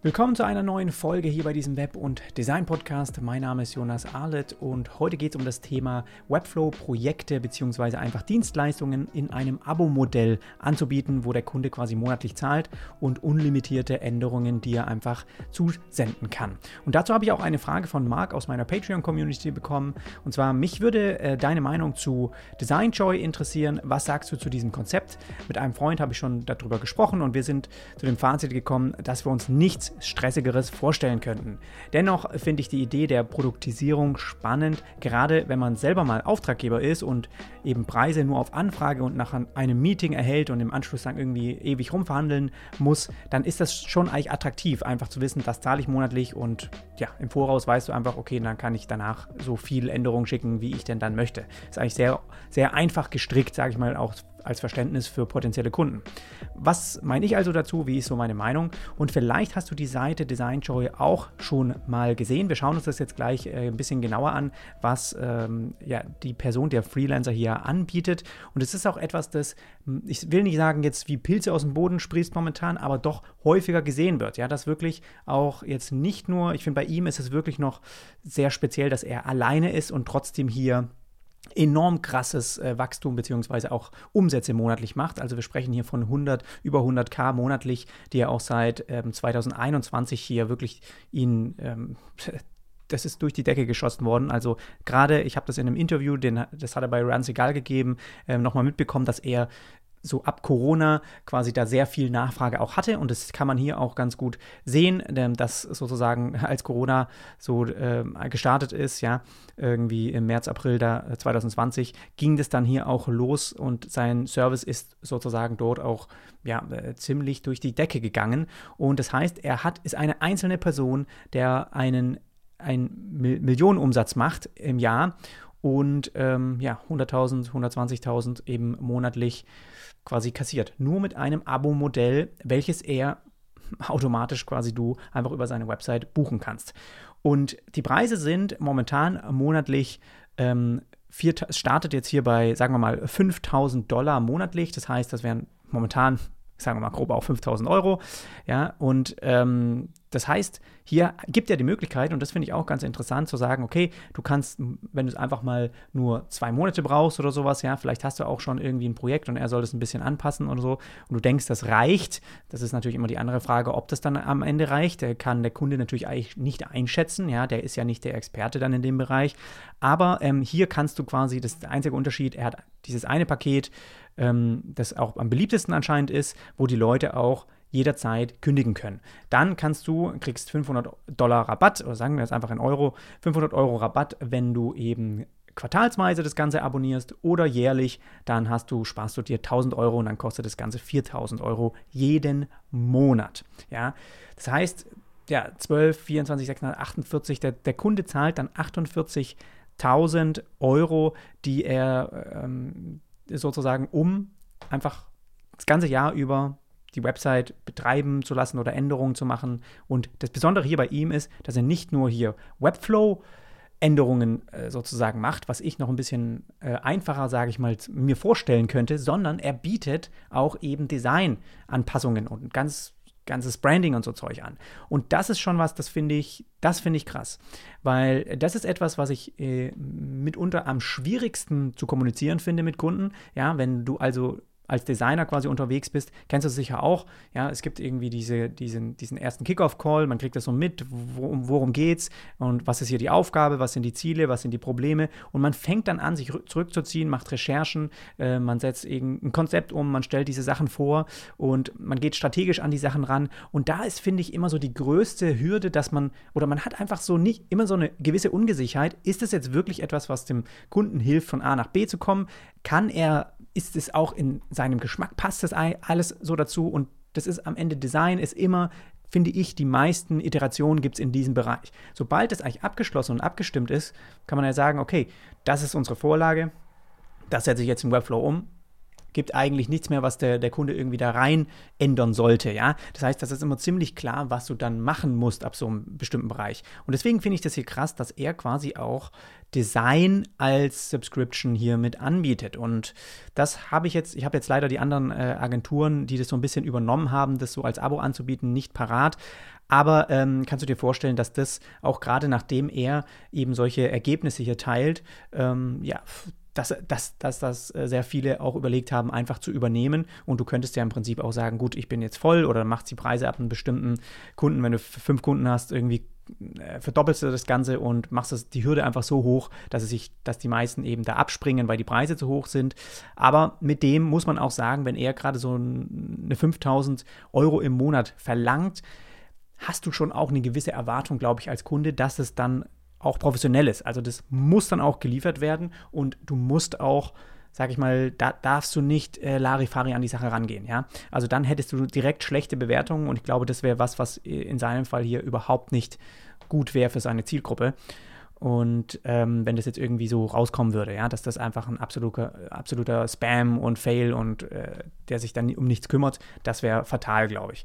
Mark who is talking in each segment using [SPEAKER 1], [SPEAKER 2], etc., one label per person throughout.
[SPEAKER 1] Willkommen zu einer neuen Folge hier bei diesem Web- und Design-Podcast. Mein Name ist Jonas Arlett und heute geht es um das Thema Webflow-Projekte bzw. einfach Dienstleistungen in einem Abo-Modell anzubieten, wo der Kunde quasi monatlich zahlt und unlimitierte Änderungen, die er einfach zusenden kann. Und dazu habe ich auch eine Frage von Marc aus meiner Patreon-Community bekommen. Und zwar, mich würde äh, deine Meinung zu Design Joy interessieren. Was sagst du zu diesem Konzept? Mit einem Freund habe ich schon darüber gesprochen und wir sind zu dem Fazit gekommen, dass wir uns nichts Stressigeres vorstellen könnten. Dennoch finde ich die Idee der Produktisierung spannend, gerade wenn man selber mal Auftraggeber ist und eben Preise nur auf Anfrage und nach einem Meeting erhält und im Anschluss dann irgendwie ewig rumverhandeln muss, dann ist das schon eigentlich attraktiv, einfach zu wissen, das zahle ich monatlich und ja, im Voraus weißt du einfach, okay, dann kann ich danach so viel Änderungen schicken, wie ich denn dann möchte. Ist eigentlich sehr, sehr einfach gestrickt, sage ich mal, auch als Verständnis für potenzielle Kunden. Was meine ich also dazu? Wie ist so meine Meinung? Und vielleicht hast du die Seite DesignJoy auch schon mal gesehen. Wir schauen uns das jetzt gleich äh, ein bisschen genauer an, was ähm, ja, die Person, der Freelancer hier anbietet. Und es ist auch etwas, das, hm, ich will nicht sagen, jetzt wie Pilze aus dem Boden sprießt momentan, aber doch häufiger gesehen wird. Ja, das wirklich auch jetzt nicht nur, ich finde bei ihm ist es wirklich noch sehr speziell, dass er alleine ist und trotzdem hier enorm krasses äh, Wachstum bzw. auch Umsätze monatlich macht. Also wir sprechen hier von 100, über 100k monatlich, die er auch seit ähm, 2021 hier wirklich ihn ähm, das ist durch die Decke geschossen worden. Also gerade, ich habe das in einem Interview, den, das hat er bei Rans Egal gegeben, ähm, nochmal mitbekommen, dass er so ab Corona quasi da sehr viel Nachfrage auch hatte. Und das kann man hier auch ganz gut sehen, dass sozusagen als Corona so äh, gestartet ist, ja, irgendwie im März, April da 2020 äh, ging das dann hier auch los und sein Service ist sozusagen dort auch ja, äh, ziemlich durch die Decke gegangen. Und das heißt, er hat ist eine einzelne Person, der einen einen Millionenumsatz macht im Jahr und ähm, ja, 100.000, 120.000 eben monatlich quasi kassiert. Nur mit einem Abo-Modell, welches er automatisch quasi du einfach über seine Website buchen kannst. Und die Preise sind momentan monatlich ähm, vier, startet jetzt hier bei, sagen wir mal, 5000 Dollar monatlich. Das heißt, das wären momentan sagen wir mal grob auch 5000 Euro. Ja, und ähm, das heißt, hier gibt er die Möglichkeit, und das finde ich auch ganz interessant, zu sagen, okay, du kannst, wenn du es einfach mal nur zwei Monate brauchst oder sowas, ja, vielleicht hast du auch schon irgendwie ein Projekt und er soll das ein bisschen anpassen oder so, und du denkst, das reicht. Das ist natürlich immer die andere Frage, ob das dann am Ende reicht. Der kann der Kunde natürlich eigentlich nicht einschätzen, ja, der ist ja nicht der Experte dann in dem Bereich. Aber ähm, hier kannst du quasi, das ist der einzige Unterschied, er hat dieses eine Paket, ähm, das auch am beliebtesten anscheinend ist, wo die Leute auch jederzeit kündigen können. Dann kannst du, kriegst 500 Dollar Rabatt, oder sagen wir jetzt einfach in Euro, 500 Euro Rabatt, wenn du eben quartalsweise das Ganze abonnierst oder jährlich, dann hast du, sparst du dir 1000 Euro und dann kostet das Ganze 4000 Euro jeden Monat. Ja, das heißt, ja, 12, 24, 648, der, der Kunde zahlt dann 48.000 Euro, die er ähm, sozusagen, um einfach das ganze Jahr über die Website betreiben zu lassen oder Änderungen zu machen. Und das Besondere hier bei ihm ist, dass er nicht nur hier Webflow Änderungen äh, sozusagen macht, was ich noch ein bisschen äh, einfacher, sage ich mal, mir vorstellen könnte, sondern er bietet auch eben Design-Anpassungen und ganz ganzes Branding und so Zeug an. Und das ist schon was, das finde ich, das finde ich krass. Weil das ist etwas, was ich äh, mitunter am schwierigsten zu kommunizieren finde mit Kunden. Ja, wenn du also als Designer quasi unterwegs bist, kennst du es sicher auch. Ja, es gibt irgendwie diese, diesen, diesen ersten Kickoff-Call, man kriegt das so mit, worum, worum geht's und was ist hier die Aufgabe, was sind die Ziele, was sind die Probleme. Und man fängt dann an, sich zurückzuziehen, macht Recherchen, äh, man setzt irgendein Konzept um, man stellt diese Sachen vor und man geht strategisch an die Sachen ran. Und da ist, finde ich, immer so die größte Hürde, dass man, oder man hat einfach so nicht immer so eine gewisse Ungesicherheit. Ist das jetzt wirklich etwas, was dem Kunden hilft, von A nach B zu kommen? Kann er ist es auch in seinem Geschmack, passt das alles so dazu und das ist am Ende Design, ist immer, finde ich, die meisten Iterationen gibt es in diesem Bereich. Sobald es eigentlich abgeschlossen und abgestimmt ist, kann man ja sagen, okay, das ist unsere Vorlage, das setze ich jetzt im Webflow um, gibt eigentlich nichts mehr, was der, der Kunde irgendwie da rein ändern sollte, ja. Das heißt, das ist immer ziemlich klar, was du dann machen musst ab so einem bestimmten Bereich. Und deswegen finde ich das hier krass, dass er quasi auch Design als Subscription hier mit anbietet. Und das habe ich jetzt, ich habe jetzt leider die anderen äh, Agenturen, die das so ein bisschen übernommen haben, das so als Abo anzubieten, nicht parat. Aber ähm, kannst du dir vorstellen, dass das auch gerade nachdem er eben solche Ergebnisse hier teilt, ähm, ja, dass, dass, dass das äh, sehr viele auch überlegt haben, einfach zu übernehmen. Und du könntest ja im Prinzip auch sagen, gut, ich bin jetzt voll oder machst die Preise ab einem bestimmten Kunden. Wenn du fünf Kunden hast, irgendwie äh, verdoppelst du das Ganze und machst das, die Hürde einfach so hoch, dass es sich, dass die meisten eben da abspringen, weil die Preise zu hoch sind. Aber mit dem muss man auch sagen, wenn er gerade so eine 5000 Euro im Monat verlangt, hast du schon auch eine gewisse Erwartung, glaube ich, als Kunde, dass es dann auch professionell ist. Also das muss dann auch geliefert werden und du musst auch, sag ich mal, da darfst du nicht äh, Larifari an die Sache rangehen, ja. Also dann hättest du direkt schlechte Bewertungen und ich glaube, das wäre was, was in seinem Fall hier überhaupt nicht gut wäre für seine Zielgruppe. Und ähm, wenn das jetzt irgendwie so rauskommen würde, ja, dass das einfach ein absoluter, absoluter Spam und Fail und äh, der sich dann um nichts kümmert, das wäre fatal, glaube ich.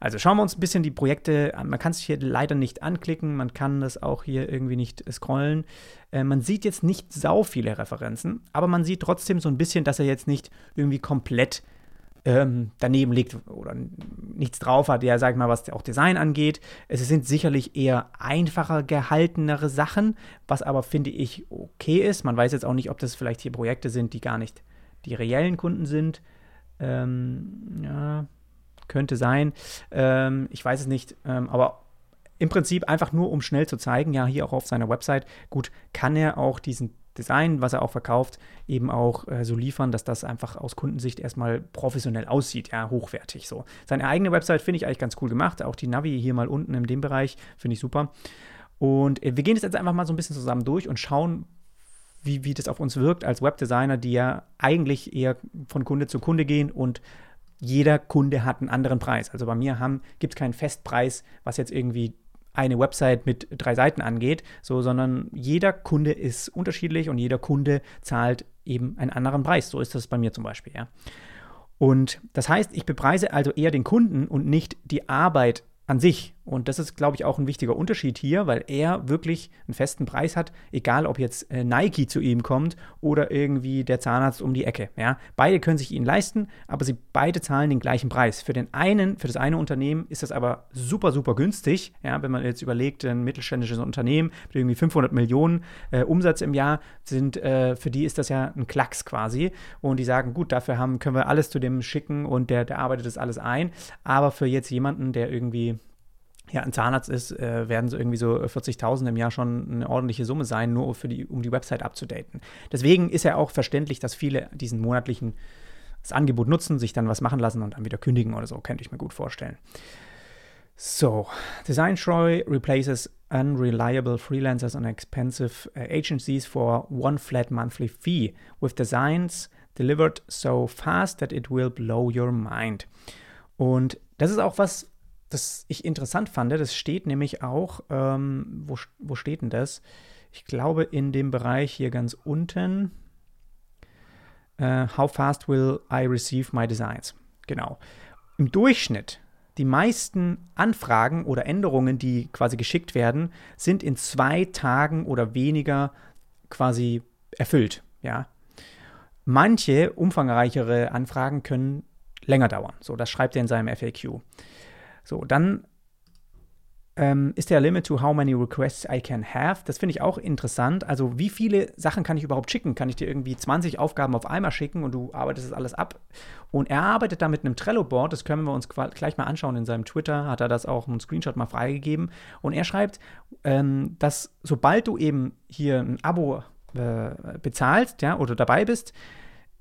[SPEAKER 1] Also schauen wir uns ein bisschen die Projekte an. Man kann sich hier leider nicht anklicken, man kann das auch hier irgendwie nicht scrollen. Äh, man sieht jetzt nicht sau viele Referenzen, aber man sieht trotzdem so ein bisschen, dass er jetzt nicht irgendwie komplett ähm, daneben liegt oder nichts drauf hat, ja, sag ich mal, was auch Design angeht. Es sind sicherlich eher einfacher gehaltenere Sachen, was aber, finde ich, okay ist. Man weiß jetzt auch nicht, ob das vielleicht hier Projekte sind, die gar nicht die reellen Kunden sind. Ähm, ja, könnte sein. Ähm, ich weiß es nicht, ähm, aber im Prinzip einfach nur, um schnell zu zeigen, ja, hier auch auf seiner Website, gut, kann er auch diesen Design, was er auch verkauft, eben auch äh, so liefern, dass das einfach aus Kundensicht erstmal professionell aussieht, ja, hochwertig so. Seine eigene Website finde ich eigentlich ganz cool gemacht, auch die Navi hier mal unten in dem Bereich finde ich super. Und äh, wir gehen das jetzt einfach mal so ein bisschen zusammen durch und schauen, wie, wie das auf uns wirkt als Webdesigner, die ja eigentlich eher von Kunde zu Kunde gehen und jeder Kunde hat einen anderen Preis. Also bei mir gibt es keinen Festpreis, was jetzt irgendwie eine Website mit drei Seiten angeht, so, sondern jeder Kunde ist unterschiedlich und jeder Kunde zahlt eben einen anderen Preis. So ist das bei mir zum Beispiel, ja. Und das heißt, ich bepreise also eher den Kunden und nicht die Arbeit an sich. Und das ist, glaube ich, auch ein wichtiger Unterschied hier, weil er wirklich einen festen Preis hat, egal ob jetzt äh, Nike zu ihm kommt oder irgendwie der Zahnarzt um die Ecke. Ja? Beide können sich ihn leisten, aber sie beide zahlen den gleichen Preis. Für den einen, für das eine Unternehmen ist das aber super, super günstig. Ja? Wenn man jetzt überlegt, ein mittelständisches Unternehmen mit irgendwie 500 Millionen äh, Umsatz im Jahr, sind, äh, für die ist das ja ein Klacks quasi. Und die sagen, gut, dafür haben, können wir alles zu dem schicken und der, der arbeitet das alles ein. Aber für jetzt jemanden, der irgendwie ja, ein Zahnarzt ist, äh, werden so irgendwie so 40.000 im Jahr schon eine ordentliche Summe sein, nur für die, um die Website abzudaten. Deswegen ist ja auch verständlich, dass viele diesen monatlichen das Angebot nutzen, sich dann was machen lassen und dann wieder kündigen oder so, könnte ich mir gut vorstellen. So, Design Troy replaces unreliable freelancers and expensive uh, agencies for one flat monthly fee with designs delivered so fast that it will blow your mind. Und das ist auch was, das ich interessant fand, das steht nämlich auch, ähm, wo, wo steht denn das? Ich glaube in dem Bereich hier ganz unten. Uh, how fast will I receive my designs? Genau. Im Durchschnitt, die meisten Anfragen oder Änderungen, die quasi geschickt werden, sind in zwei Tagen oder weniger quasi erfüllt. Ja. Manche umfangreichere Anfragen können länger dauern. So, das schreibt er in seinem FAQ. So, dann ähm, ist der Limit to how many requests I can have. Das finde ich auch interessant. Also, wie viele Sachen kann ich überhaupt schicken? Kann ich dir irgendwie 20 Aufgaben auf einmal schicken und du arbeitest das alles ab? Und er arbeitet da mit einem Trello-Board, das können wir uns gleich mal anschauen. In seinem Twitter hat er das auch einen Screenshot mal freigegeben. Und er schreibt, ähm, dass sobald du eben hier ein Abo äh, bezahlst, ja, oder dabei bist,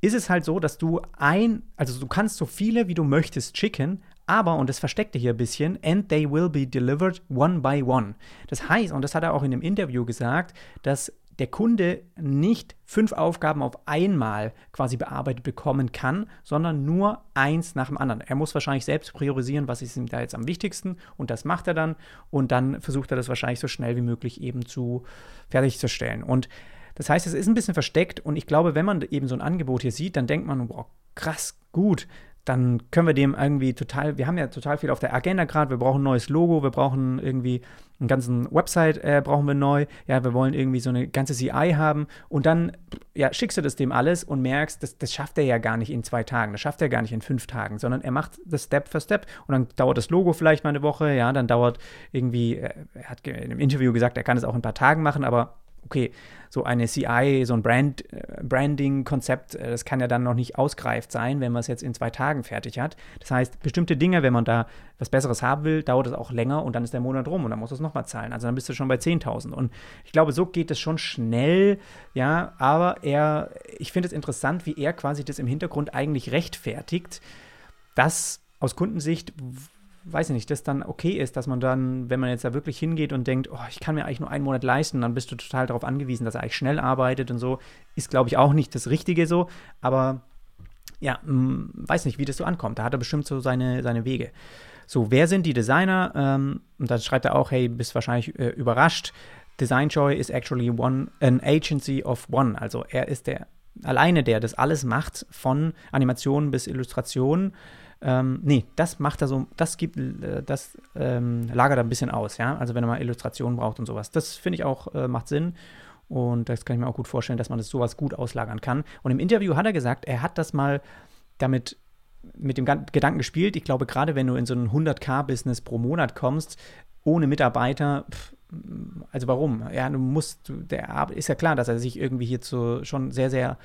[SPEAKER 1] ist es halt so, dass du ein, also du kannst so viele wie du möchtest schicken, aber, und das versteckte hier ein bisschen, and they will be delivered one by one. Das heißt, und das hat er auch in einem Interview gesagt, dass der Kunde nicht fünf Aufgaben auf einmal quasi bearbeitet bekommen kann, sondern nur eins nach dem anderen. Er muss wahrscheinlich selbst priorisieren, was ist ihm da jetzt am wichtigsten und das macht er dann und dann versucht er das wahrscheinlich so schnell wie möglich eben zu fertigzustellen. Und das heißt, es ist ein bisschen versteckt und ich glaube, wenn man eben so ein Angebot hier sieht, dann denkt man, wow, krass, gut dann können wir dem irgendwie total, wir haben ja total viel auf der Agenda gerade, wir brauchen ein neues Logo, wir brauchen irgendwie einen ganzen Website äh, brauchen wir neu, ja, wir wollen irgendwie so eine ganze CI haben. Und dann, ja, schickst du das dem alles und merkst, das, das schafft er ja gar nicht in zwei Tagen, das schafft er gar nicht in fünf Tagen, sondern er macht das Step für Step. Und dann dauert das Logo vielleicht mal eine Woche, ja, dann dauert irgendwie, äh, er hat im Interview gesagt, er kann es auch in ein paar Tagen machen, aber okay, so eine CI, so ein Brand, äh, Branding-Konzept, äh, das kann ja dann noch nicht ausgereift sein, wenn man es jetzt in zwei Tagen fertig hat. Das heißt, bestimmte Dinge, wenn man da was Besseres haben will, dauert es auch länger und dann ist der Monat rum und dann muss es nochmal zahlen. Also dann bist du schon bei 10.000. Und ich glaube, so geht es schon schnell, ja, aber er, ich finde es interessant, wie er quasi das im Hintergrund eigentlich rechtfertigt, dass aus Kundensicht weiß ich nicht, das dann okay ist, dass man dann, wenn man jetzt da wirklich hingeht und denkt, oh, ich kann mir eigentlich nur einen Monat leisten, dann bist du total darauf angewiesen, dass er eigentlich schnell arbeitet und so, ist, glaube ich, auch nicht das Richtige so, aber ja, mh, weiß nicht, wie das so ankommt. Da hat er bestimmt so seine, seine Wege. So, wer sind die Designer? Ähm, und da schreibt er auch, hey, bist wahrscheinlich äh, überrascht. Design Joy is actually one, an agency of one. Also er ist der alleine der das alles macht, von Animationen bis Illustrationen. Ähm, nee, das macht er so, das gibt, äh, das ähm, lagert er ein bisschen aus, ja. Also wenn er mal Illustrationen braucht und sowas. Das finde ich auch, äh, macht Sinn. Und das kann ich mir auch gut vorstellen, dass man das sowas gut auslagern kann. Und im Interview hat er gesagt, er hat das mal damit mit dem Gedanken gespielt. Ich glaube, gerade wenn du in so ein 100k-Business pro Monat kommst, ohne Mitarbeiter, pff, also warum? Ja, du musst, der ist ja klar, dass er sich irgendwie hier zu, schon sehr, sehr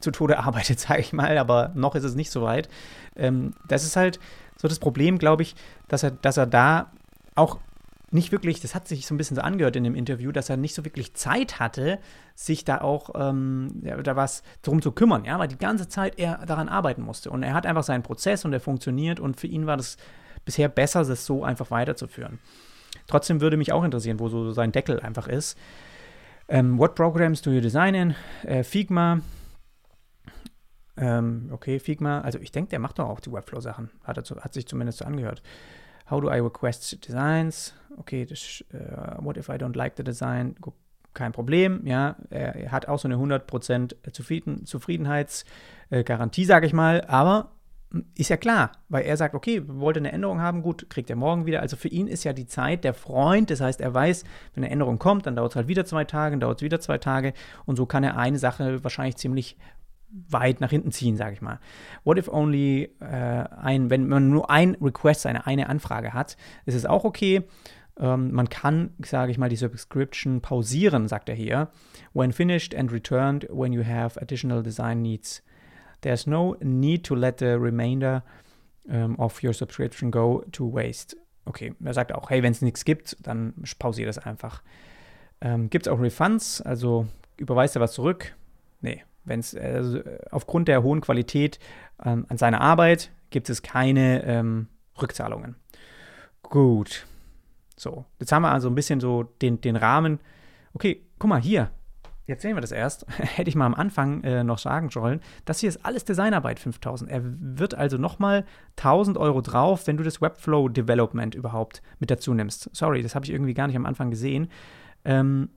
[SPEAKER 1] zu Tode arbeitet, sage ich mal, aber noch ist es nicht so weit. Ähm, das ist halt so das Problem, glaube ich, dass er, dass er da auch nicht wirklich, das hat sich so ein bisschen so angehört in dem Interview, dass er nicht so wirklich Zeit hatte, sich da auch ähm, da was drum zu kümmern, ja, weil die ganze Zeit er daran arbeiten musste. Und er hat einfach seinen Prozess und der funktioniert und für ihn war das bisher besser, das so einfach weiterzuführen. Trotzdem würde mich auch interessieren, wo so sein Deckel einfach ist. Ähm, what programs do you design in? Äh, Figma, ähm, okay, Figma, also ich denke, der macht doch auch die Webflow-Sachen. Hat, hat sich zumindest so angehört. How do I request designs? Okay, das, uh, what if I don't like the design? Kein Problem, ja. Er, hat auch so eine 100% Zufrieden, Zufriedenheitsgarantie, sage ich mal. Aber hm, ist ja klar, weil er sagt, okay, wollte eine Änderung haben, gut, kriegt er morgen wieder. Also für ihn ist ja die Zeit der Freund, das heißt, er weiß, wenn eine Änderung kommt, dann dauert es halt wieder zwei Tage, dann dauert es wieder zwei Tage und so kann er eine Sache wahrscheinlich ziemlich weit nach hinten ziehen, sage ich mal. What if only äh, ein, wenn man nur ein Request, eine, eine Anfrage hat, ist es auch okay. Ähm, man kann, sage ich mal, die Subscription pausieren, sagt er hier. When finished and returned when you have additional design needs. There's no need to let the remainder um, of your subscription go to waste. Okay, er sagt auch, hey, wenn es nichts gibt, dann pausiere das einfach. Ähm, gibt es auch Refunds, also überweist er was zurück? Nee, wenn es äh, aufgrund der hohen Qualität ähm, an seiner Arbeit gibt es keine ähm, Rückzahlungen. Gut. So, jetzt haben wir also ein bisschen so den, den Rahmen. Okay, guck mal hier. Jetzt sehen wir das erst. Hätte ich mal am Anfang äh, noch sagen sollen. Das hier ist alles Designarbeit 5000. Er wird also nochmal 1000 Euro drauf, wenn du das Webflow Development überhaupt mit dazu nimmst. Sorry, das habe ich irgendwie gar nicht am Anfang gesehen. Ähm,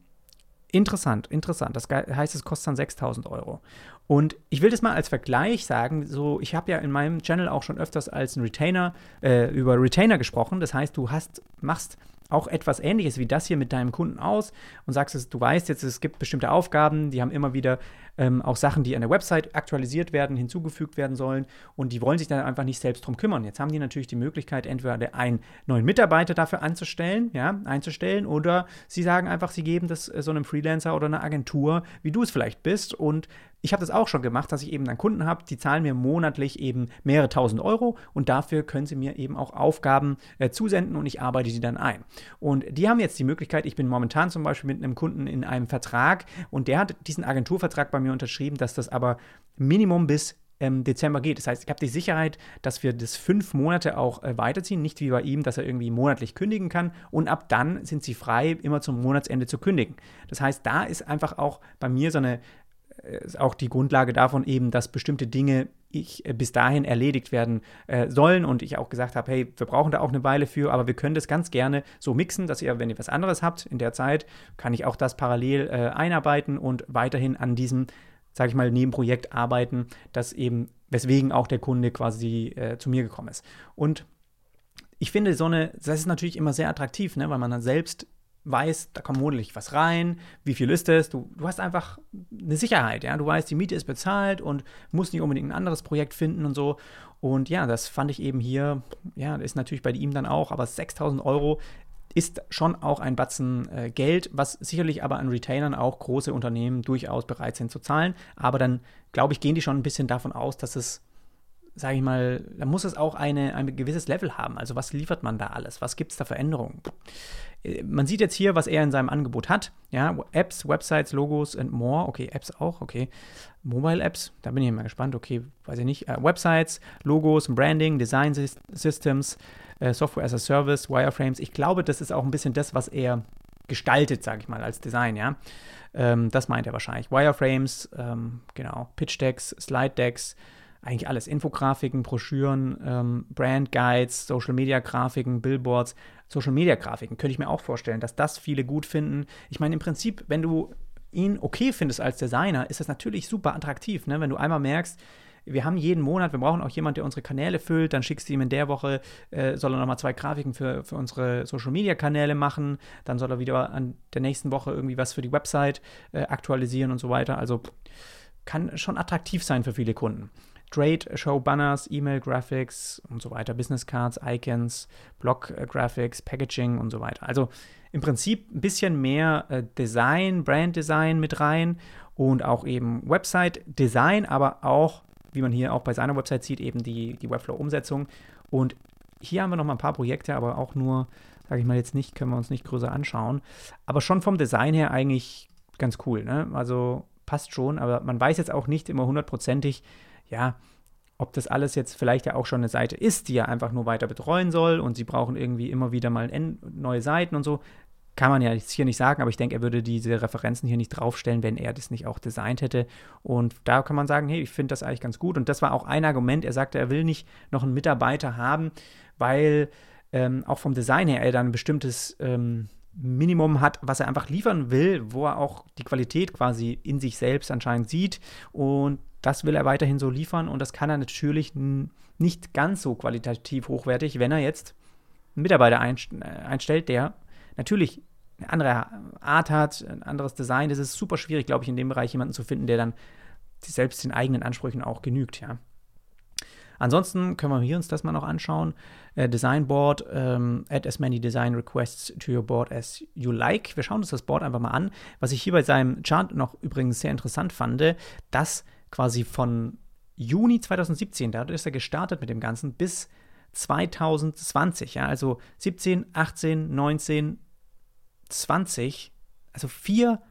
[SPEAKER 1] Interessant, interessant. Das heißt, es kostet dann 6000 Euro. Und ich will das mal als Vergleich sagen, so, ich habe ja in meinem Channel auch schon öfters als ein Retainer, äh, über Retainer gesprochen. Das heißt, du hast, machst auch etwas ähnliches wie das hier mit deinem Kunden aus und sagst, es, du weißt jetzt, es gibt bestimmte Aufgaben, die haben immer wieder ähm, auch Sachen, die an der Website aktualisiert werden, hinzugefügt werden sollen und die wollen sich dann einfach nicht selbst drum kümmern. Jetzt haben die natürlich die Möglichkeit, entweder einen neuen Mitarbeiter dafür anzustellen, ja, einzustellen oder sie sagen einfach, sie geben das äh, so einem Freelancer oder einer Agentur, wie du es vielleicht bist und ich habe das auch schon gemacht, dass ich eben dann Kunden habe, die zahlen mir monatlich eben mehrere tausend Euro und dafür können sie mir eben auch Aufgaben äh, zusenden und ich arbeite die dann ein. Und die haben jetzt die Möglichkeit, ich bin momentan zum Beispiel mit einem Kunden in einem Vertrag und der hat diesen Agenturvertrag bei mir unterschrieben, dass das aber Minimum bis ähm, Dezember geht. Das heißt, ich habe die Sicherheit, dass wir das fünf Monate auch äh, weiterziehen, nicht wie bei ihm, dass er irgendwie monatlich kündigen kann und ab dann sind sie frei, immer zum Monatsende zu kündigen. Das heißt, da ist einfach auch bei mir so eine auch die Grundlage davon eben, dass bestimmte Dinge ich, äh, bis dahin erledigt werden äh, sollen und ich auch gesagt habe, hey, wir brauchen da auch eine Weile für, aber wir können das ganz gerne so mixen, dass ihr, wenn ihr was anderes habt in der Zeit, kann ich auch das parallel äh, einarbeiten und weiterhin an diesem sage ich mal, Nebenprojekt arbeiten, das eben, weswegen auch der Kunde quasi äh, zu mir gekommen ist. Und ich finde, so eine, das ist natürlich immer sehr attraktiv, ne, weil man dann selbst weiß, da kommt monatlich was rein, wie viel ist es, du, du hast einfach eine Sicherheit, ja, du weißt, die Miete ist bezahlt und musst nicht unbedingt ein anderes Projekt finden und so. Und ja, das fand ich eben hier, ja, ist natürlich bei ihm dann auch, aber 6000 Euro ist schon auch ein Batzen äh, Geld, was sicherlich aber an Retainern auch große Unternehmen durchaus bereit sind zu zahlen. Aber dann, glaube ich, gehen die schon ein bisschen davon aus, dass es sage ich mal, da muss es auch eine, ein gewisses Level haben. Also was liefert man da alles? Was gibt es da für Änderungen? Äh, man sieht jetzt hier, was er in seinem Angebot hat. Ja, Apps, Websites, Logos and more. Okay, Apps auch, okay. Mobile Apps, da bin ich mal gespannt. Okay, weiß ich nicht. Äh, Websites, Logos, Branding, Design Systems, äh, Software as a Service, Wireframes. Ich glaube, das ist auch ein bisschen das, was er gestaltet, sage ich mal, als Design, ja. Ähm, das meint er wahrscheinlich. Wireframes, ähm, genau, Pitch Decks, Slide Decks, eigentlich alles. Infografiken, Broschüren, ähm, Brand Guides, Social Media Grafiken, Billboards, Social Media Grafiken. Könnte ich mir auch vorstellen, dass das viele gut finden. Ich meine, im Prinzip, wenn du ihn okay findest als Designer, ist das natürlich super attraktiv. Ne? Wenn du einmal merkst, wir haben jeden Monat, wir brauchen auch jemanden, der unsere Kanäle füllt, dann schickst du ihm in der Woche, äh, soll er nochmal zwei Grafiken für, für unsere Social Media Kanäle machen, dann soll er wieder an der nächsten Woche irgendwie was für die Website äh, aktualisieren und so weiter. Also kann schon attraktiv sein für viele Kunden. Trade Show Banners, E-Mail Graphics und so weiter, Business Cards, Icons, Blog äh, Graphics, Packaging und so weiter. Also im Prinzip ein bisschen mehr äh, Design, Brand Design mit rein und auch eben Website Design, aber auch, wie man hier auch bei seiner Website sieht, eben die, die Webflow-Umsetzung. Und hier haben wir noch mal ein paar Projekte, aber auch nur, sage ich mal jetzt nicht, können wir uns nicht größer anschauen. Aber schon vom Design her eigentlich ganz cool. Ne? Also passt schon, aber man weiß jetzt auch nicht immer hundertprozentig, ja, ob das alles jetzt vielleicht ja auch schon eine Seite ist, die er einfach nur weiter betreuen soll und sie brauchen irgendwie immer wieder mal neue Seiten und so, kann man ja jetzt hier nicht sagen, aber ich denke, er würde diese Referenzen hier nicht draufstellen, wenn er das nicht auch designt hätte. Und da kann man sagen, hey, ich finde das eigentlich ganz gut. Und das war auch ein Argument. Er sagte, er will nicht noch einen Mitarbeiter haben, weil ähm, auch vom Design her er dann ein bestimmtes ähm, Minimum hat, was er einfach liefern will, wo er auch die Qualität quasi in sich selbst anscheinend sieht. Und das will er weiterhin so liefern und das kann er natürlich nicht ganz so qualitativ hochwertig, wenn er jetzt einen Mitarbeiter äh, einstellt, der natürlich eine andere Art hat, ein anderes Design. Das ist super schwierig, glaube ich, in dem Bereich jemanden zu finden, der dann selbst den eigenen Ansprüchen auch genügt, ja. Ansonsten können wir hier uns das mal noch anschauen. Äh, Design Board, ähm, add as many design requests to your board as you like. Wir schauen uns das Board einfach mal an. Was ich hier bei seinem Chart noch übrigens sehr interessant fand, dass quasi von Juni 2017, da ist er gestartet mit dem Ganzen, bis 2020, ja, also 17, 18, 19, 20, also vier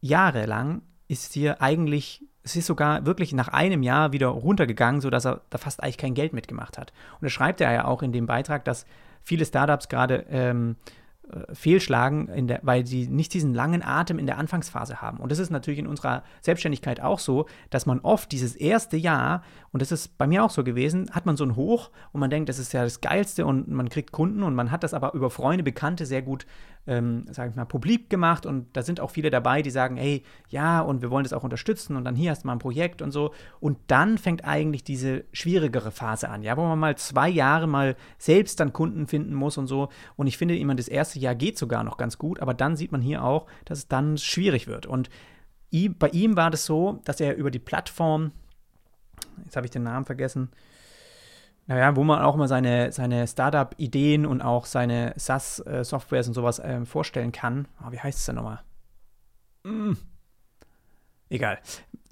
[SPEAKER 1] Jahre lang ist hier eigentlich, es ist sogar wirklich nach einem Jahr wieder runtergegangen, sodass er da fast eigentlich kein Geld mitgemacht hat. Und da schreibt er ja auch in dem Beitrag, dass viele Startups gerade ähm, äh, fehlschlagen, der, weil sie nicht diesen langen Atem in der Anfangsphase haben. Und das ist natürlich in unserer Selbstständigkeit auch so, dass man oft dieses erste Jahr, und das ist bei mir auch so gewesen, hat man so ein Hoch und man denkt, das ist ja das Geilste und man kriegt Kunden und man hat das aber über Freunde, Bekannte sehr gut, ähm, sage ich mal, publik gemacht und da sind auch viele dabei, die sagen, hey, ja, und wir wollen das auch unterstützen und dann hier hast du mal ein Projekt und so. Und dann fängt eigentlich diese schwierigere Phase an, ja, wo man mal zwei Jahre mal selbst dann Kunden finden muss und so. Und ich finde immer, das erste Jahr geht sogar noch ganz gut, aber dann sieht man hier auch, dass es dann schwierig wird. Und bei ihm war das so, dass er über die Plattform, jetzt habe ich den Namen vergessen, naja, wo man auch mal seine, seine Startup-Ideen und auch seine SaaS-Softwares und sowas ähm, vorstellen kann. Oh, wie heißt es denn nochmal? Mm. Egal.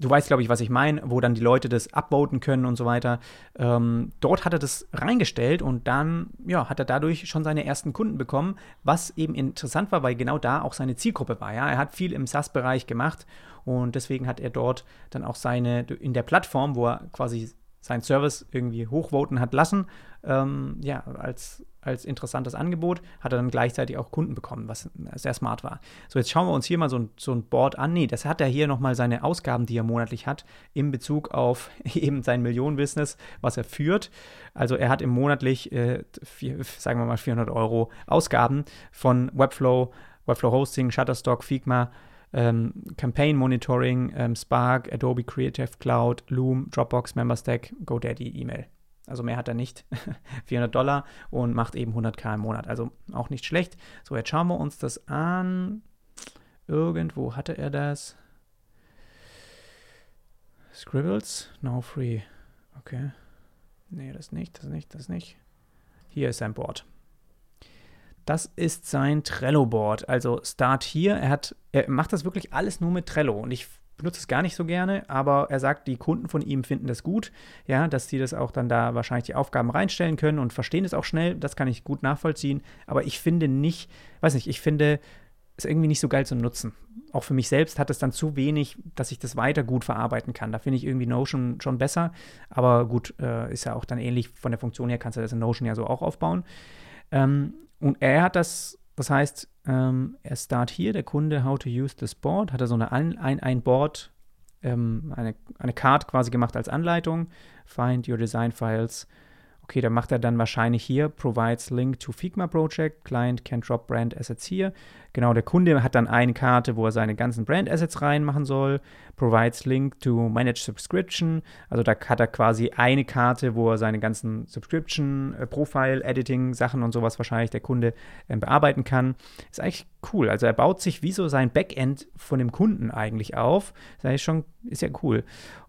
[SPEAKER 1] Du weißt, glaube ich, was ich meine, wo dann die Leute das upvoten können und so weiter. Ähm, dort hat er das reingestellt und dann ja, hat er dadurch schon seine ersten Kunden bekommen, was eben interessant war, weil genau da auch seine Zielgruppe war. Ja? Er hat viel im SaaS-Bereich gemacht und deswegen hat er dort dann auch seine, in der Plattform, wo er quasi seinen Service irgendwie hochvoten hat lassen, ähm, ja, als, als interessantes Angebot, hat er dann gleichzeitig auch Kunden bekommen, was sehr smart war. So, jetzt schauen wir uns hier mal so ein, so ein Board an. Nee, das hat er hier nochmal seine Ausgaben, die er monatlich hat, in Bezug auf eben sein Millionenbusiness, was er führt. Also er hat im monatlich, äh, vier, sagen wir mal, 400 Euro Ausgaben von Webflow, Webflow Hosting, Shutterstock, Figma, ähm, Campaign Monitoring, ähm, Spark, Adobe Creative Cloud, Loom, Dropbox, MemberStack, GoDaddy, E-Mail. Also mehr hat er nicht. 400 Dollar und macht eben 100k im Monat. Also auch nicht schlecht. So, jetzt schauen wir uns das an. Irgendwo hatte er das. Scribbles, now free. Okay. Nee, das nicht, das nicht, das nicht. Hier ist sein Board. Das ist sein Trello-Board. Also Start hier. Er, hat, er macht das wirklich alles nur mit Trello. Und ich benutze es gar nicht so gerne, aber er sagt, die Kunden von ihm finden das gut, ja, dass die das auch dann da wahrscheinlich die Aufgaben reinstellen können und verstehen es auch schnell. Das kann ich gut nachvollziehen. Aber ich finde nicht, weiß nicht, ich finde es irgendwie nicht so geil zu nutzen. Auch für mich selbst hat es dann zu wenig, dass ich das weiter gut verarbeiten kann. Da finde ich irgendwie Notion schon besser. Aber gut, äh, ist ja auch dann ähnlich von der Funktion her, kannst du das in Notion ja so auch aufbauen. Ähm, und er hat das, das heißt, ähm, er start hier, der Kunde, how to use this board, hat er so eine ein, ein Board, ähm, eine, eine Card quasi gemacht als Anleitung. Find your design files Okay, dann macht er dann wahrscheinlich hier provides link to Figma Project, Client can drop Brand Assets hier. Genau, der Kunde hat dann eine Karte, wo er seine ganzen Brand Assets reinmachen soll. Provides link to manage subscription. Also da hat er quasi eine Karte, wo er seine ganzen Subscription, äh, Profile, Editing Sachen und sowas wahrscheinlich der Kunde äh, bearbeiten kann. Ist eigentlich cool. Also er baut sich wie so sein Backend von dem Kunden eigentlich auf. Ist eigentlich schon, ist ja cool.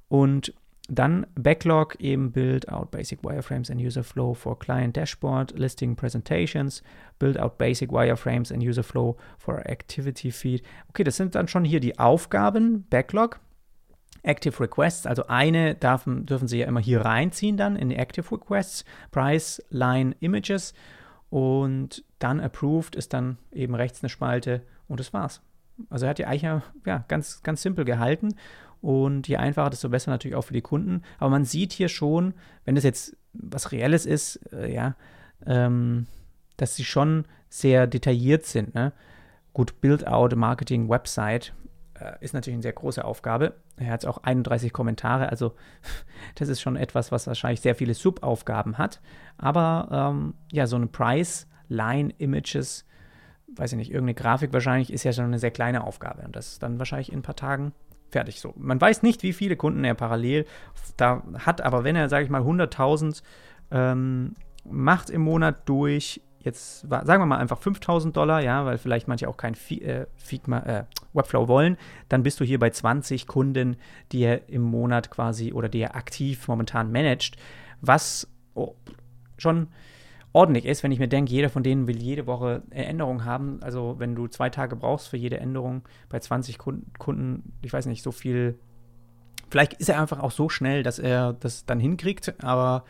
[SPEAKER 1] Und dann Backlog, eben Build out basic wireframes and user flow for client dashboard, listing presentations, build out basic wireframes and user flow for activity feed. Okay, das sind dann schon hier die Aufgaben, Backlog. Active Requests, also eine darf, dürfen Sie ja immer hier reinziehen dann in die Active Requests, Price, Line, Images und dann Approved ist dann eben rechts eine Spalte und das war's. Also er hat ja eigentlich ja, ganz, ganz simpel gehalten und je einfacher, desto besser natürlich auch für die Kunden. Aber man sieht hier schon, wenn das jetzt was Reelles ist, äh, ja, ähm, dass sie schon sehr detailliert sind. Ne? Gut, Build-out, Marketing, Website äh, ist natürlich eine sehr große Aufgabe. Er hat auch 31 Kommentare, also das ist schon etwas, was wahrscheinlich sehr viele Subaufgaben hat. Aber ähm, ja, so eine Price, Line, Images, weiß ich nicht, irgendeine Grafik wahrscheinlich ist ja schon eine sehr kleine Aufgabe. Und das ist dann wahrscheinlich in ein paar Tagen Fertig so. Man weiß nicht, wie viele Kunden er parallel da hat, aber wenn er, sage ich mal, 100.000 ähm, macht im Monat durch, jetzt sagen wir mal einfach 5.000 Dollar, ja, weil vielleicht manche auch kein äh, Figma, äh, Webflow wollen, dann bist du hier bei 20 Kunden, die er im Monat quasi oder die er aktiv momentan managt, was oh, schon ordentlich ist, wenn ich mir denke, jeder von denen will jede Woche Änderungen haben. Also wenn du zwei Tage brauchst für jede Änderung bei 20 Kunden, ich weiß nicht, so viel. Vielleicht ist er einfach auch so schnell, dass er das dann hinkriegt, aber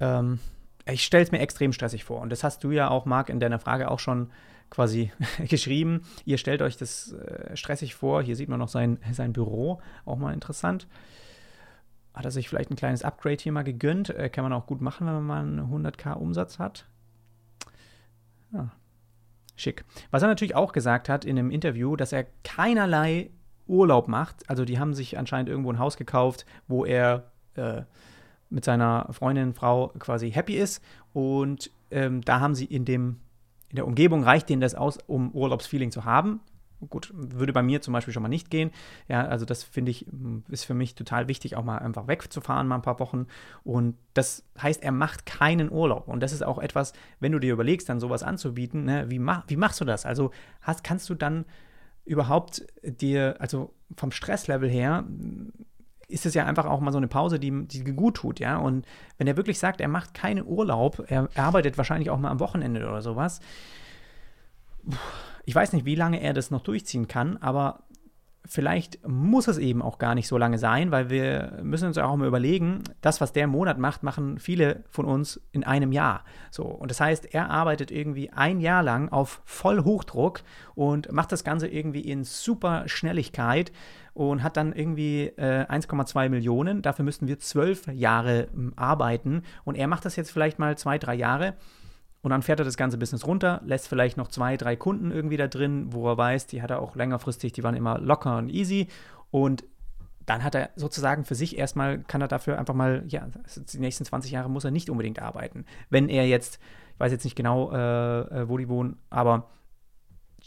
[SPEAKER 1] ähm, ich stelle es mir extrem stressig vor. Und das hast du ja auch, Marc, in deiner Frage auch schon quasi geschrieben. Ihr stellt euch das äh, stressig vor. Hier sieht man noch sein, sein Büro, auch mal interessant hat er sich vielleicht ein kleines Upgrade hier mal gegönnt. Äh, kann man auch gut machen, wenn man mal einen 100k Umsatz hat. Ja, schick. Was er natürlich auch gesagt hat in einem Interview, dass er keinerlei Urlaub macht. Also die haben sich anscheinend irgendwo ein Haus gekauft, wo er äh, mit seiner Freundin, Frau quasi happy ist. Und ähm, da haben sie in dem in der Umgebung reicht denen das aus, um Urlaubsfeeling zu haben gut, würde bei mir zum Beispiel schon mal nicht gehen. Ja, also das finde ich, ist für mich total wichtig, auch mal einfach wegzufahren, mal ein paar Wochen. Und das heißt, er macht keinen Urlaub. Und das ist auch etwas, wenn du dir überlegst, dann sowas anzubieten, ne, wie, mach, wie machst du das? Also hast, kannst du dann überhaupt dir, also vom Stresslevel her, ist es ja einfach auch mal so eine Pause, die, die gut tut, ja. Und wenn er wirklich sagt, er macht keinen Urlaub, er, arbeitet wahrscheinlich auch mal am Wochenende oder sowas, ich weiß nicht, wie lange er das noch durchziehen kann, aber vielleicht muss es eben auch gar nicht so lange sein, weil wir müssen uns auch mal überlegen, das, was der im Monat macht, machen viele von uns in einem Jahr. So, und das heißt, er arbeitet irgendwie ein Jahr lang auf Vollhochdruck und macht das Ganze irgendwie in super Schnelligkeit und hat dann irgendwie äh, 1,2 Millionen. Dafür müssten wir zwölf Jahre äh, arbeiten und er macht das jetzt vielleicht mal zwei, drei Jahre und dann fährt er das ganze Business runter, lässt vielleicht noch zwei, drei Kunden irgendwie da drin, wo er weiß, die hat er auch längerfristig, die waren immer locker und easy. Und dann hat er sozusagen für sich erstmal, kann er dafür einfach mal, ja, die nächsten 20 Jahre muss er nicht unbedingt arbeiten. Wenn er jetzt, ich weiß jetzt nicht genau, äh, äh, wo die wohnen, aber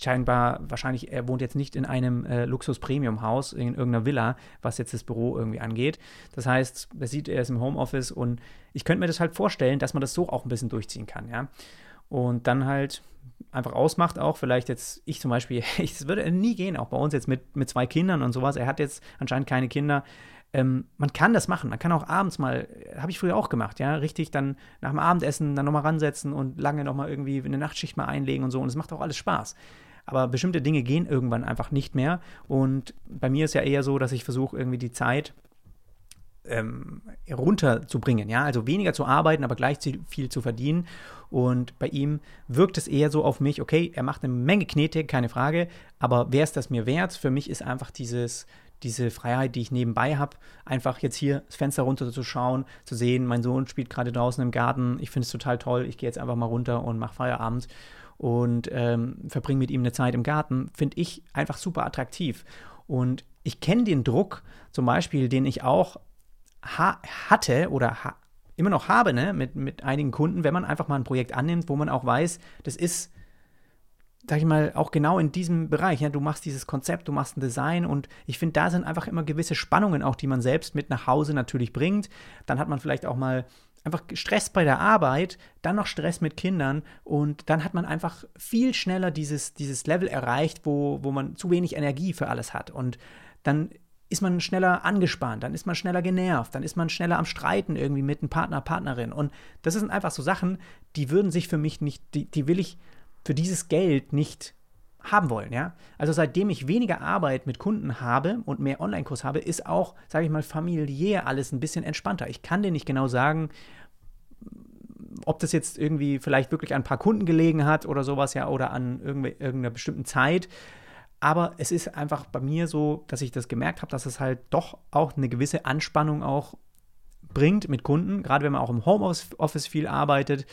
[SPEAKER 1] scheinbar, wahrscheinlich, er wohnt jetzt nicht in einem äh, Luxus-Premium-Haus, in irgendeiner Villa, was jetzt das Büro irgendwie angeht. Das heißt, er sieht, er ist im Homeoffice und ich könnte mir das halt vorstellen, dass man das so auch ein bisschen durchziehen kann, ja. Und dann halt einfach ausmacht, auch vielleicht jetzt, ich zum Beispiel, es würde nie gehen, auch bei uns jetzt mit, mit zwei Kindern und sowas. Er hat jetzt anscheinend keine Kinder. Ähm, man kann das machen. Man kann auch abends mal, habe ich früher auch gemacht, ja, richtig dann nach dem Abendessen dann nochmal ransetzen und lange nochmal irgendwie eine Nachtschicht mal einlegen und so. Und es macht auch alles Spaß. Aber bestimmte Dinge gehen irgendwann einfach nicht mehr. Und bei mir ist ja eher so, dass ich versuche, irgendwie die Zeit ähm, runterzubringen, ja, also weniger zu arbeiten, aber gleich viel zu verdienen. Und bei ihm wirkt es eher so auf mich, okay, er macht eine Menge Knete, keine Frage, aber wer ist das mir wert? Für mich ist einfach dieses, diese Freiheit, die ich nebenbei habe, einfach jetzt hier das Fenster runter zu schauen, zu sehen, mein Sohn spielt gerade draußen im Garten, ich finde es total toll, ich gehe jetzt einfach mal runter und mache Feierabend und ähm, verbringe mit ihm eine Zeit im Garten, finde ich einfach super attraktiv. Und ich kenne den Druck, zum Beispiel, den ich auch ha hatte oder ha immer noch habe, ne, mit, mit einigen Kunden, wenn man einfach mal ein Projekt annimmt, wo man auch weiß, das ist, sag ich mal, auch genau in diesem Bereich. Ja, du machst dieses Konzept, du machst ein Design und ich finde, da sind einfach immer gewisse Spannungen auch, die man selbst mit nach Hause natürlich bringt. Dann hat man vielleicht auch mal einfach Stress bei der Arbeit, dann noch Stress mit Kindern und dann hat man einfach viel schneller dieses, dieses Level erreicht, wo, wo man zu wenig Energie für alles hat. Und dann ist man schneller angespannt, dann ist man schneller genervt, dann ist man schneller am Streiten irgendwie mit einem Partner, Partnerin. Und das sind einfach so Sachen, die würden sich für mich nicht, die, die will ich für dieses Geld nicht haben wollen, ja. Also seitdem ich weniger Arbeit mit Kunden habe und mehr Online-Kurs habe, ist auch, sage ich mal, familiär alles ein bisschen entspannter. Ich kann dir nicht genau sagen, ob das jetzt irgendwie vielleicht wirklich an ein paar Kunden gelegen hat oder sowas, ja, oder an irgendeiner bestimmten Zeit. Aber es ist einfach bei mir so, dass ich das gemerkt habe, dass es halt doch auch eine gewisse Anspannung auch bringt mit Kunden, gerade wenn man auch im Homeoffice viel arbeitet.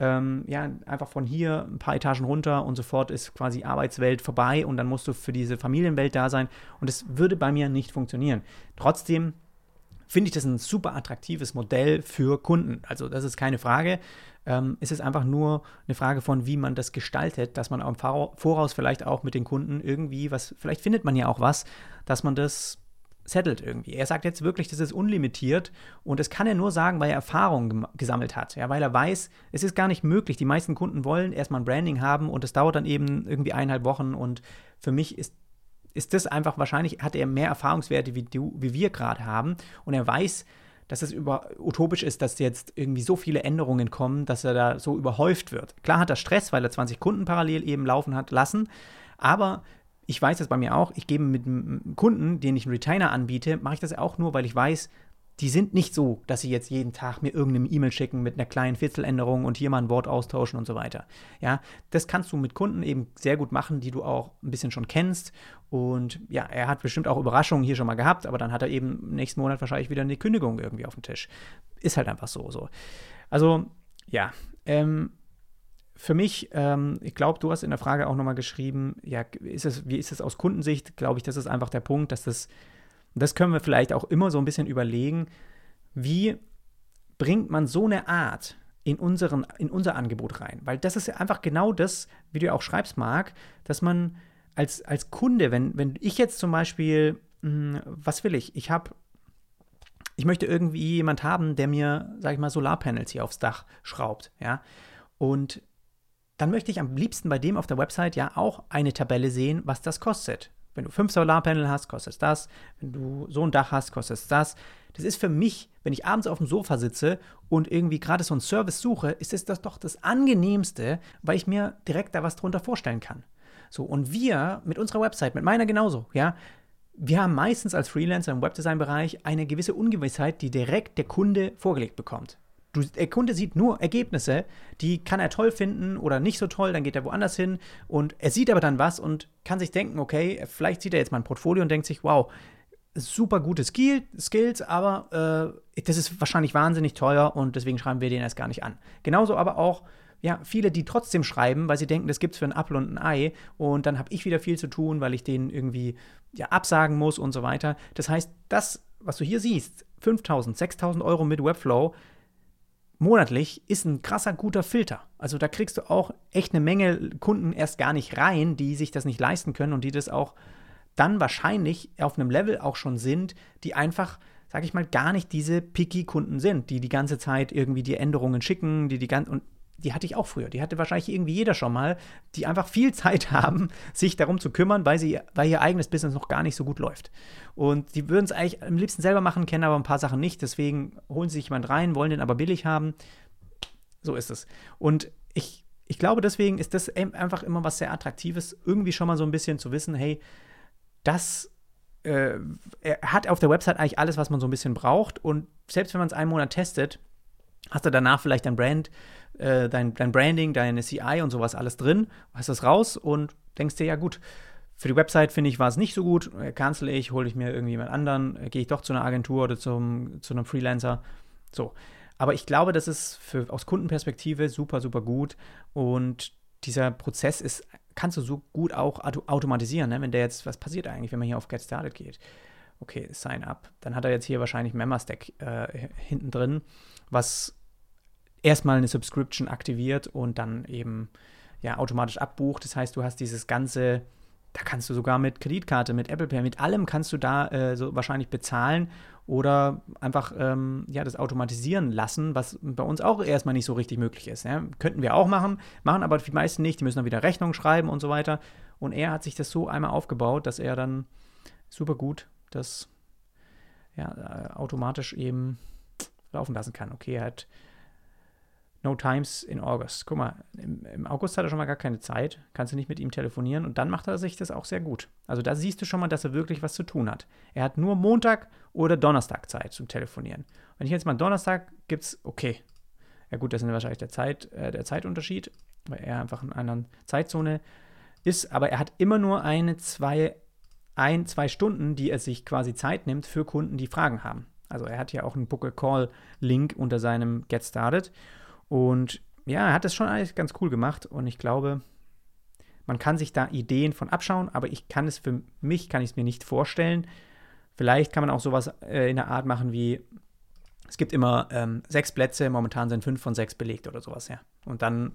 [SPEAKER 1] Ähm, ja, einfach von hier ein paar Etagen runter und sofort ist quasi Arbeitswelt vorbei und dann musst du für diese Familienwelt da sein. Und es würde bei mir nicht funktionieren. Trotzdem finde ich das ein super attraktives Modell für Kunden. Also das ist keine Frage. Ähm, es ist einfach nur eine Frage von, wie man das gestaltet, dass man am Voraus vielleicht auch mit den Kunden irgendwie was, vielleicht findet man ja auch was, dass man das settelt irgendwie. Er sagt jetzt wirklich, das ist unlimitiert und das kann er nur sagen, weil er Erfahrung gesammelt hat, ja, weil er weiß, es ist gar nicht möglich. Die meisten Kunden wollen erstmal ein Branding haben und es dauert dann eben irgendwie eineinhalb Wochen und für mich ist ist das einfach wahrscheinlich, hat er mehr Erfahrungswerte wie, du, wie wir gerade haben und er weiß, dass es über, utopisch ist, dass jetzt irgendwie so viele Änderungen kommen, dass er da so überhäuft wird. Klar hat er Stress, weil er 20 Kunden parallel eben laufen hat lassen, aber ich weiß das bei mir auch, ich gebe mit einem Kunden, den ich einen Retainer anbiete, mache ich das auch nur, weil ich weiß, die sind nicht so, dass sie jetzt jeden Tag mir irgendeine E-Mail schicken mit einer kleinen Vierteländerung und hier mal ein Wort austauschen und so weiter. Ja, das kannst du mit Kunden eben sehr gut machen, die du auch ein bisschen schon kennst. Und ja, er hat bestimmt auch Überraschungen hier schon mal gehabt, aber dann hat er eben nächsten Monat wahrscheinlich wieder eine Kündigung irgendwie auf dem Tisch. Ist halt einfach so. so. Also, ja, ähm, für mich, ähm, ich glaube, du hast in der Frage auch nochmal geschrieben, ja, ist es, wie ist es aus Kundensicht? Glaube ich, das ist einfach der Punkt, dass das das können wir vielleicht auch immer so ein bisschen überlegen, wie bringt man so eine Art in, unseren, in unser Angebot rein? Weil das ist ja einfach genau das, wie du auch schreibst, Marc, dass man als, als Kunde, wenn, wenn ich jetzt zum Beispiel, mh, hm, was will ich? Ich habe ich möchte irgendwie jemand haben, der mir, sag ich mal, Solarpanels hier aufs Dach schraubt, ja. Und dann möchte ich am liebsten bei dem auf der Website ja auch eine Tabelle sehen, was das kostet. Wenn du fünf Solarpanel hast, kostet es das. Wenn du so ein Dach hast, kostet es das. Das ist für mich, wenn ich abends auf dem Sofa sitze und irgendwie gerade so einen Service suche, ist es das doch das angenehmste, weil ich mir direkt da was drunter vorstellen kann. So, und wir mit unserer Website, mit meiner genauso, ja, wir haben meistens als Freelancer im Webdesign-Bereich eine gewisse Ungewissheit, die direkt der Kunde vorgelegt bekommt. Du, der Kunde sieht nur Ergebnisse, die kann er toll finden oder nicht so toll, dann geht er woanders hin und er sieht aber dann was und kann sich denken, okay, vielleicht sieht er jetzt mal ein Portfolio und denkt sich, wow, super gute Skill, Skills, aber äh, das ist wahrscheinlich wahnsinnig teuer und deswegen schreiben wir den erst gar nicht an. Genauso aber auch ja, viele, die trotzdem schreiben, weil sie denken, das gibt es für ein Apfel und ein Ei und dann habe ich wieder viel zu tun, weil ich denen irgendwie ja, absagen muss und so weiter. Das heißt, das, was du hier siehst, 5000, 6000 Euro mit Webflow, monatlich ist ein krasser guter Filter. Also da kriegst du auch echt eine Menge Kunden erst gar nicht rein, die sich das nicht leisten können und die das auch dann wahrscheinlich auf einem Level auch schon sind, die einfach, sag ich mal, gar nicht diese picky Kunden sind, die die ganze Zeit irgendwie die Änderungen schicken, die die ganze und die hatte ich auch früher. Die hatte wahrscheinlich irgendwie jeder schon mal, die einfach viel Zeit haben, sich darum zu kümmern, weil, sie, weil ihr eigenes Business noch gar nicht so gut läuft. Und die würden es eigentlich am liebsten selber machen, kennen aber ein paar Sachen nicht. Deswegen holen sie sich jemand rein, wollen den aber billig haben. So ist es. Und ich, ich glaube, deswegen ist das einfach immer was sehr Attraktives, irgendwie schon mal so ein bisschen zu wissen, hey, das äh, hat auf der Website eigentlich alles, was man so ein bisschen braucht. Und selbst wenn man es einen Monat testet, hast du danach vielleicht dein Brand, äh, dein, dein Branding, deine CI und sowas alles drin, hast das raus und denkst dir, ja gut, für die Website finde ich, war es nicht so gut, äh, cancel ich, hole ich mir irgendjemand anderen, äh, gehe ich doch zu einer Agentur oder zum, zu einem Freelancer. So. Aber ich glaube, das ist für, aus Kundenperspektive super, super gut und dieser Prozess ist, kannst du so gut auch automatisieren, ne? wenn der jetzt, was passiert eigentlich, wenn man hier auf Get Started geht? Okay, Sign Up. Dann hat er jetzt hier wahrscheinlich Member-Stack äh, hinten drin, was erstmal eine Subscription aktiviert und dann eben ja automatisch abbucht. Das heißt, du hast dieses ganze, da kannst du sogar mit Kreditkarte, mit Apple Pay, mit allem kannst du da äh, so wahrscheinlich bezahlen oder einfach ähm, ja das automatisieren lassen, was bei uns auch erstmal nicht so richtig möglich ist. Ja. Könnten wir auch machen, machen aber die meisten nicht. Die müssen dann wieder Rechnungen schreiben und so weiter. Und er hat sich das so einmal aufgebaut, dass er dann super gut das ja, äh, automatisch eben laufen lassen kann. Okay, er hat No Times in August. Guck mal, im, im, August hat er schon mal gar keine Zeit, kannst du nicht mit ihm telefonieren und dann macht er sich das auch sehr gut. Also da siehst du schon mal, dass er wirklich was zu tun hat. Er hat nur Montag oder Donnerstag Zeit zum Telefonieren. Wenn ich jetzt mal Donnerstag gibt es, okay. Ja gut, das ist wahrscheinlich der, Zeit, äh, der Zeitunterschied, weil er einfach in einer anderen Zeitzone ist, aber er hat immer nur eine, zwei, ein, zwei Stunden, die er sich quasi Zeit nimmt für Kunden, die Fragen haben. Also er hat ja auch einen Book a Call Link unter seinem Get Started und ja, er hat das schon alles ganz cool gemacht und ich glaube, man kann sich da Ideen von abschauen, aber ich kann es für mich, kann ich es mir nicht vorstellen. Vielleicht kann man auch sowas äh, in der Art machen wie, es gibt immer ähm, sechs Plätze, momentan sind fünf von sechs belegt oder sowas, ja. Und dann,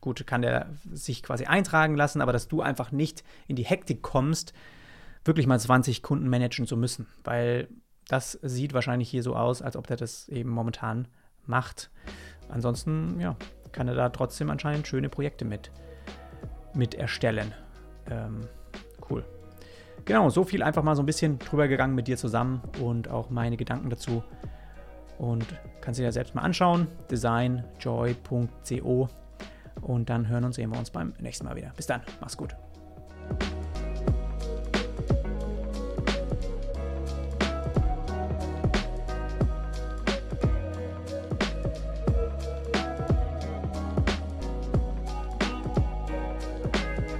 [SPEAKER 1] gut, kann der sich quasi eintragen lassen, aber dass du einfach nicht in die Hektik kommst, wirklich mal 20 Kunden managen zu müssen, weil das sieht wahrscheinlich hier so aus, als ob der das eben momentan macht ansonsten, ja, kann er da trotzdem anscheinend schöne Projekte mit, mit erstellen. Ähm, cool. Genau, so viel einfach mal so ein bisschen drüber gegangen mit dir zusammen und auch meine Gedanken dazu. Und kannst du dir selbst mal anschauen. designjoy.co. Und dann hören und sehen wir uns beim nächsten Mal wieder. Bis dann, mach's gut.